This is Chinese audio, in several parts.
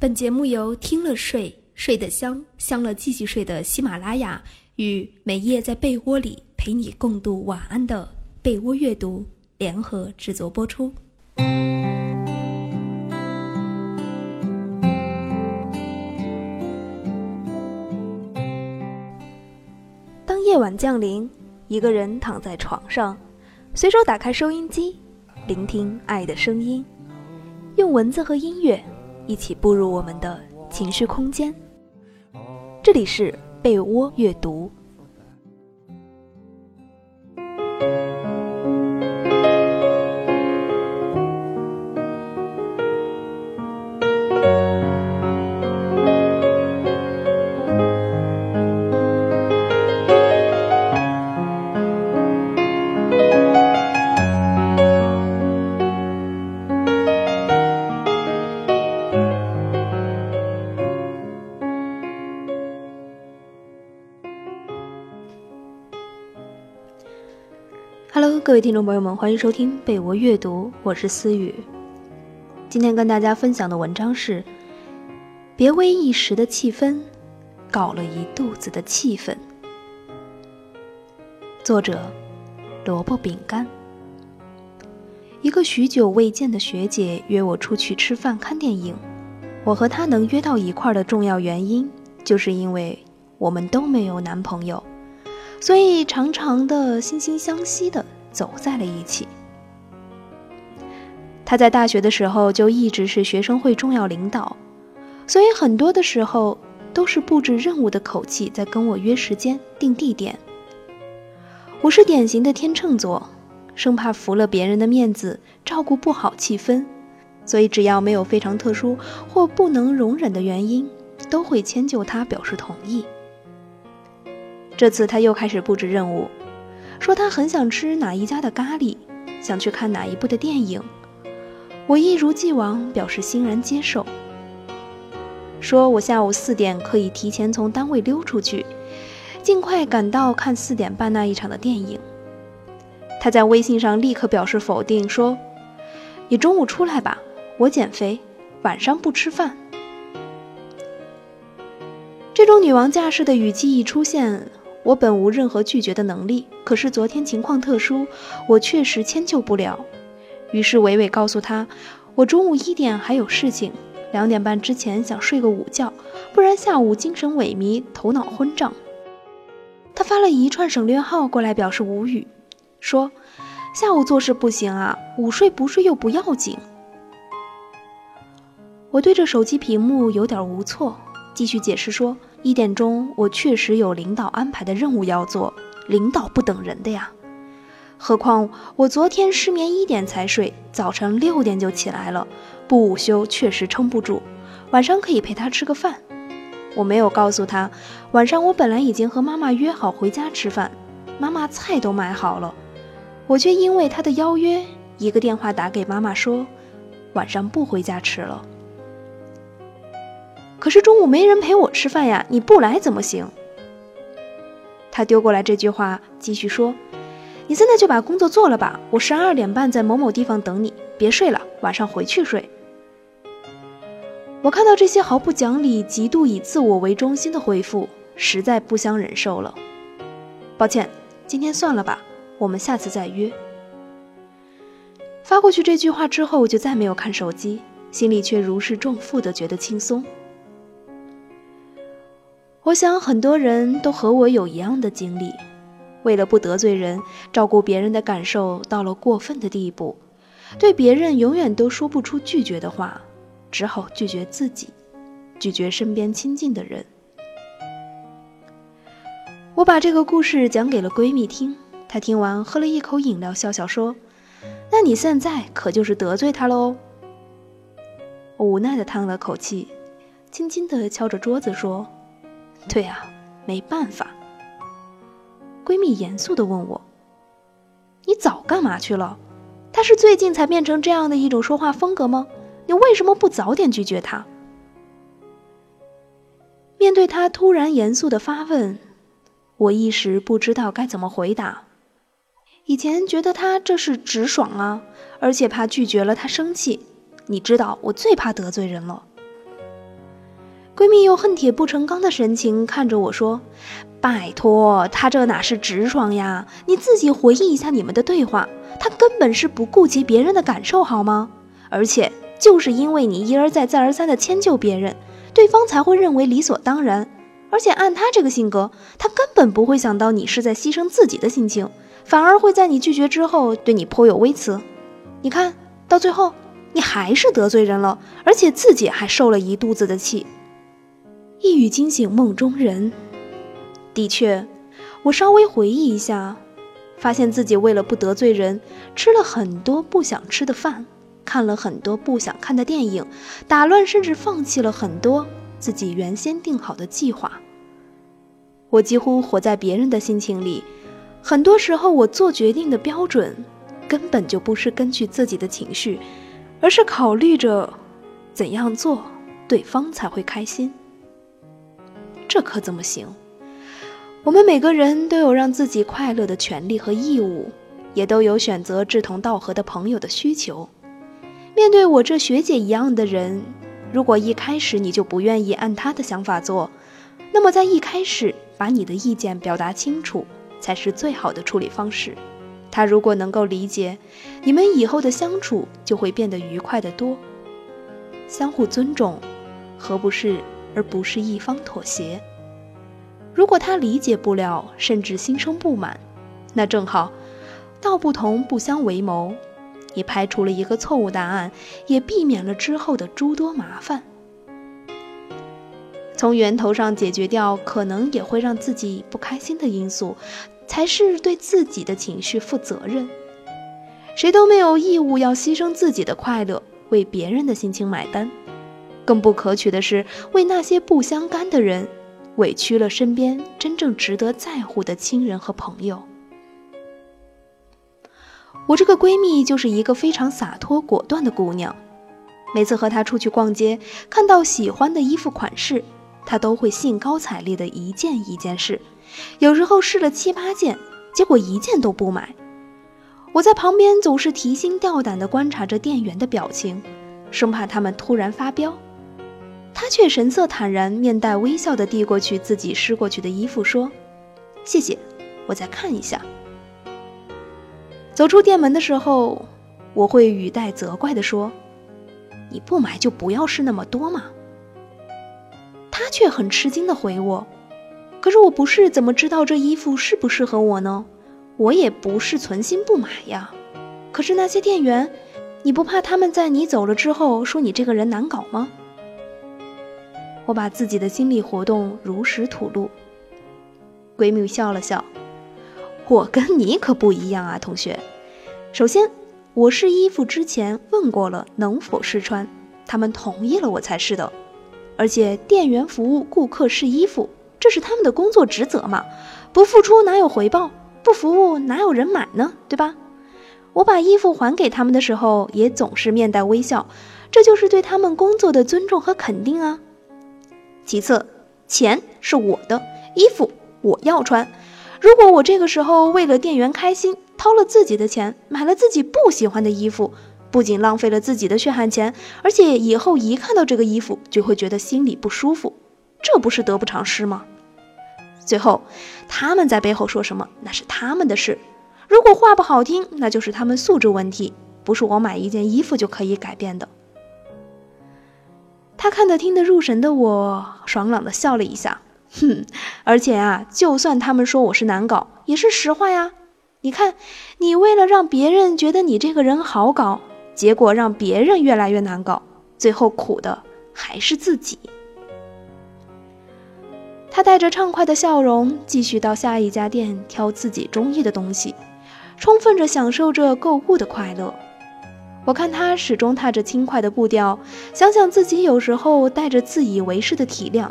本节目由听了睡睡得香，香了继续睡的喜马拉雅与每夜在被窝里陪你共度晚安的被窝阅读联合制作播出。当夜晚降临，一个人躺在床上，随手打开收音机，聆听爱的声音，用文字和音乐。一起步入我们的情绪空间。这里是被窝阅读。各位听众朋友们，欢迎收听被窝阅读，我是思雨。今天跟大家分享的文章是：别为一时的气氛，搞了一肚子的气愤。作者：萝卜饼干。一个许久未见的学姐约我出去吃饭看电影，我和她能约到一块儿的重要原因，就是因为我们都没有男朋友。所以，常常的惺惺相惜的走在了一起。他在大学的时候就一直是学生会重要领导，所以很多的时候都是布置任务的口气在跟我约时间、定地点。我是典型的天秤座，生怕服了别人的面子，照顾不好气氛，所以只要没有非常特殊或不能容忍的原因，都会迁就他表示同意。这次他又开始布置任务，说他很想吃哪一家的咖喱，想去看哪一部的电影。我一如既往表示欣然接受，说我下午四点可以提前从单位溜出去，尽快赶到看四点半那一场的电影。他在微信上立刻表示否定，说：“你中午出来吧，我减肥，晚上不吃饭。”这种女王架势的语气一出现。我本无任何拒绝的能力，可是昨天情况特殊，我确实迁就不了。于是伟伟告诉他，我中午一点还有事情，两点半之前想睡个午觉，不然下午精神萎靡，头脑昏胀。他发了一串省略号过来表示无语，说下午做事不行啊，午睡不睡又不要紧。我对着手机屏幕有点无措，继续解释说。一点钟，我确实有领导安排的任务要做，领导不等人的呀。何况我昨天失眠一点才睡，早晨六点就起来了，不午休确实撑不住。晚上可以陪他吃个饭。我没有告诉他，晚上我本来已经和妈妈约好回家吃饭，妈妈菜都买好了，我却因为他的邀约，一个电话打给妈妈说，晚上不回家吃了。可是中午没人陪我吃饭呀，你不来怎么行？他丢过来这句话，继续说：“你现在就把工作做了吧，我十二点半在某某地方等你，别睡了，晚上回去睡。”我看到这些毫不讲理、极度以自我为中心的回复，实在不相忍受了。抱歉，今天算了吧，我们下次再约。发过去这句话之后，我就再没有看手机，心里却如释重负的觉得轻松。我想很多人都和我有一样的经历，为了不得罪人，照顾别人的感受到了过分的地步，对别人永远都说不出拒绝的话，只好拒绝自己，拒绝身边亲近的人。我把这个故事讲给了闺蜜听，她听完喝了一口饮料，笑笑说：“那你现在可就是得罪她喽。”我无奈的叹了口气，轻轻的敲着桌子说。对啊，没办法。闺蜜严肃的问我：“你早干嘛去了？他是最近才变成这样的一种说话风格吗？你为什么不早点拒绝他？”面对他突然严肃的发问，我一时不知道该怎么回答。以前觉得他这是直爽啊，而且怕拒绝了他生气。你知道，我最怕得罪人了。闺蜜用恨铁不成钢的神情看着我说：“拜托，他这哪是直爽呀？你自己回忆一下你们的对话，他根本是不顾及别人的感受，好吗？而且就是因为你一而再、再而三的迁就别人，对方才会认为理所当然。而且按他这个性格，他根本不会想到你是在牺牲自己的心情，反而会在你拒绝之后对你颇有微词。你看到最后，你还是得罪人了，而且自己还受了一肚子的气。”一语惊醒梦中人。的确，我稍微回忆一下，发现自己为了不得罪人，吃了很多不想吃的饭，看了很多不想看的电影，打乱甚至放弃了很多自己原先定好的计划。我几乎活在别人的心情里，很多时候我做决定的标准，根本就不是根据自己的情绪，而是考虑着怎样做对方才会开心。这可怎么行？我们每个人都有让自己快乐的权利和义务，也都有选择志同道合的朋友的需求。面对我这学姐一样的人，如果一开始你就不愿意按他的想法做，那么在一开始把你的意见表达清楚，才是最好的处理方式。他如果能够理解，你们以后的相处就会变得愉快得多。相互尊重，何不是？而不是一方妥协。如果他理解不了，甚至心生不满，那正好，道不同不相为谋。你排除了一个错误答案，也避免了之后的诸多麻烦。从源头上解决掉可能也会让自己不开心的因素，才是对自己的情绪负责任。谁都没有义务要牺牲自己的快乐，为别人的心情买单。更不可取的是，为那些不相干的人，委屈了身边真正值得在乎的亲人和朋友。我这个闺蜜就是一个非常洒脱果断的姑娘，每次和她出去逛街，看到喜欢的衣服款式，她都会兴高采烈的一件一件试，有时候试了七八件，结果一件都不买。我在旁边总是提心吊胆地观察着店员的表情，生怕他们突然发飙。他却神色坦然，面带微笑地递过去自己湿过去的衣服，说：“谢谢，我再看一下。”走出店门的时候，我会语带责怪地说：“你不买就不要试那么多嘛。”他却很吃惊地回我：“可是我不是怎么知道这衣服适不适合我呢？我也不是存心不买呀。可是那些店员，你不怕他们在你走了之后说你这个人难搞吗？”我把自己的心理活动如实吐露。闺蜜笑了笑：“我跟你可不一样啊，同学。首先，我试衣服之前问过了能否试穿，他们同意了我才试的。而且，店员服务顾客试衣服，这是他们的工作职责嘛，不付出哪有回报？不服务哪有人买呢？对吧？我把衣服还给他们的时候，也总是面带微笑，这就是对他们工作的尊重和肯定啊。”其次，钱是我的，衣服我要穿。如果我这个时候为了店员开心，掏了自己的钱买了自己不喜欢的衣服，不仅浪费了自己的血汗钱，而且以后一看到这个衣服就会觉得心里不舒服，这不是得不偿失吗？最后，他们在背后说什么，那是他们的事。如果话不好听，那就是他们素质问题，不是我买一件衣服就可以改变的。他看得听得入神的我，爽朗的笑了一下，哼，而且啊，就算他们说我是难搞，也是实话呀。你看，你为了让别人觉得你这个人好搞，结果让别人越来越难搞，最后苦的还是自己。他带着畅快的笑容，继续到下一家店挑自己中意的东西，充分着享受着购物的快乐。我看他始终踏着轻快的步调，想想自己有时候带着自以为是的体谅，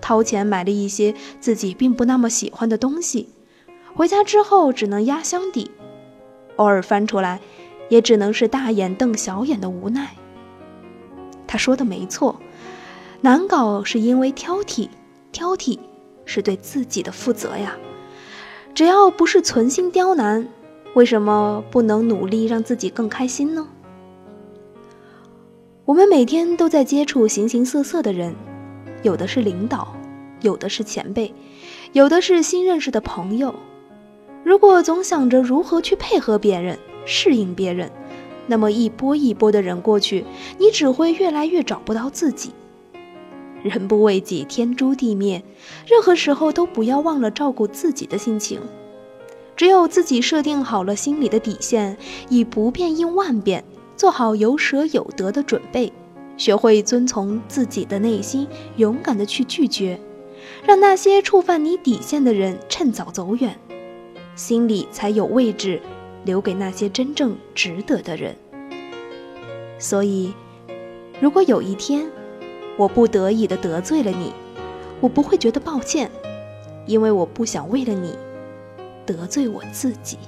掏钱买了一些自己并不那么喜欢的东西，回家之后只能压箱底，偶尔翻出来，也只能是大眼瞪小眼的无奈。他说的没错，难搞是因为挑剔，挑剔是对自己的负责呀。只要不是存心刁难，为什么不能努力让自己更开心呢？我们每天都在接触形形色色的人，有的是领导，有的是前辈，有的是新认识的朋友。如果总想着如何去配合别人、适应别人，那么一波一波的人过去，你只会越来越找不到自己。人不为己，天诛地灭。任何时候都不要忘了照顾自己的心情。只有自己设定好了心里的底线，以不变应万变，做好有舍有得的准备，学会遵从自己的内心，勇敢的去拒绝，让那些触犯你底线的人趁早走远，心里才有位置留给那些真正值得的人。所以，如果有一天，我不得已的得罪了你，我不会觉得抱歉，因为我不想为了你得罪我自己。